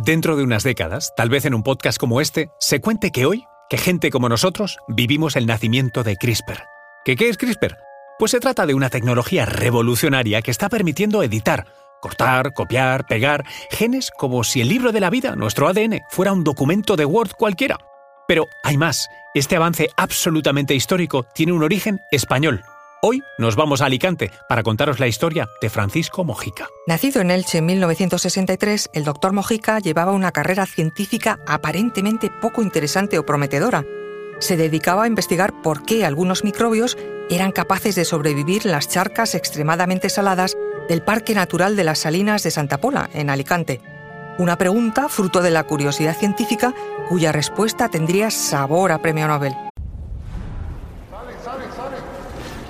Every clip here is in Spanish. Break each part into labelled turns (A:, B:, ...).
A: Dentro de unas décadas, tal vez en un podcast como este, se cuente que hoy, que gente como nosotros, vivimos el nacimiento de CRISPR. ¿Qué, es CRISPR? Pues se trata de una tecnología revolucionaria que está permitiendo editar, cortar, copiar, pegar genes como si el libro de la vida, nuestro ADN, fuera un documento de Word cualquiera. Pero hay más. Este avance absolutamente histórico tiene un origen español. Hoy nos vamos a Alicante para contaros la historia de Francisco Mojica.
B: Nacido en Elche en 1963, el doctor Mojica llevaba una carrera científica aparentemente poco interesante o prometedora. Se dedicaba a investigar por qué algunos microbios eran capaces de sobrevivir en las charcas extremadamente saladas del Parque Natural de las Salinas de Santa Pola, en Alicante. Una pregunta fruto de la curiosidad científica cuya respuesta tendría sabor a premio Nobel.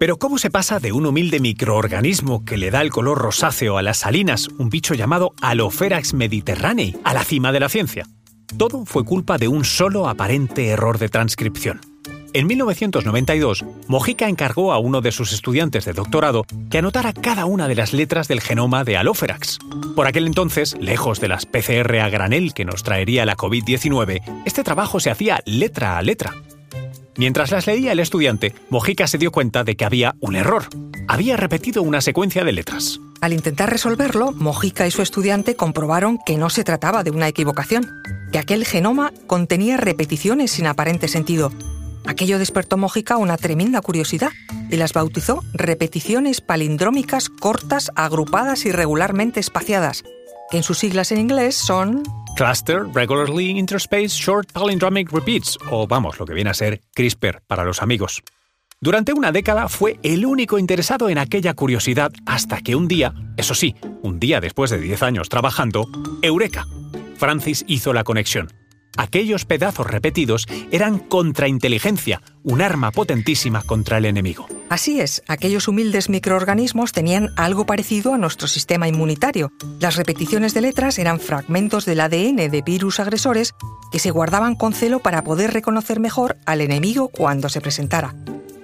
A: Pero ¿cómo se pasa de un humilde microorganismo que le da el color rosáceo a las salinas, un bicho llamado Alopherax mediterranei, a la cima de la ciencia? Todo fue culpa de un solo aparente error de transcripción. En 1992, Mojica encargó a uno de sus estudiantes de doctorado que anotara cada una de las letras del genoma de Alopherax. Por aquel entonces, lejos de las PCR a granel que nos traería la COVID-19, este trabajo se hacía letra a letra. Mientras las leía el estudiante, Mojica se dio cuenta de que había un error. Había repetido una secuencia de letras.
B: Al intentar resolverlo, Mojica y su estudiante comprobaron que no se trataba de una equivocación, que aquel genoma contenía repeticiones sin aparente sentido. Aquello despertó Mojica una tremenda curiosidad y las bautizó repeticiones palindrómicas cortas, agrupadas y regularmente espaciadas, que en sus siglas en inglés son
A: Cluster Regularly Interspaced Short Palindromic Repeats, o vamos, lo que viene a ser CRISPR para los amigos. Durante una década fue el único interesado en aquella curiosidad hasta que un día, eso sí, un día después de 10 años trabajando, Eureka. Francis hizo la conexión. Aquellos pedazos repetidos eran contrainteligencia, un arma potentísima contra el enemigo.
B: Así es, aquellos humildes microorganismos tenían algo parecido a nuestro sistema inmunitario. Las repeticiones de letras eran fragmentos del ADN de virus agresores que se guardaban con celo para poder reconocer mejor al enemigo cuando se presentara.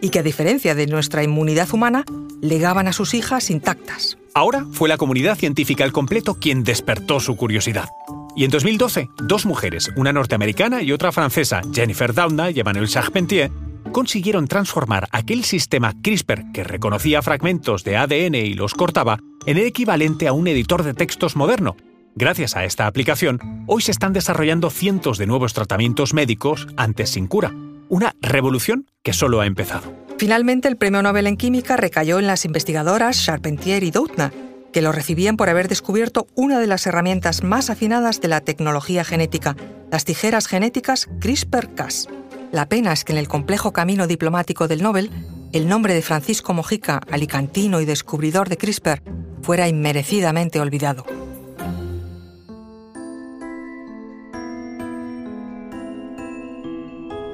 B: Y que a diferencia de nuestra inmunidad humana, legaban a sus hijas intactas.
A: Ahora fue la comunidad científica al completo quien despertó su curiosidad. Y en 2012, dos mujeres, una norteamericana y otra francesa, Jennifer Doudna y Emmanuel Charpentier, consiguieron transformar aquel sistema CRISPR que reconocía fragmentos de ADN y los cortaba en el equivalente a un editor de textos moderno. Gracias a esta aplicación, hoy se están desarrollando cientos de nuevos tratamientos médicos antes sin cura. Una revolución que solo ha empezado.
B: Finalmente, el premio Nobel en Química recayó en las investigadoras Charpentier y Doudna, que lo recibían por haber descubierto una de las herramientas más afinadas de la tecnología genética, las tijeras genéticas CRISPR-Cas. La pena es que en el complejo camino diplomático del Nobel, el nombre de Francisco Mojica, alicantino y descubridor de CRISPR, fuera inmerecidamente olvidado.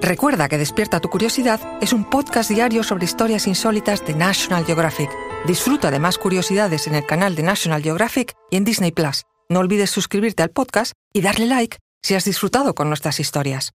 B: Recuerda que Despierta tu Curiosidad es un podcast diario sobre historias insólitas de National Geographic. Disfruta de más curiosidades en el canal de National Geographic y en Disney Plus. No olvides suscribirte al podcast y darle like si has disfrutado con nuestras historias.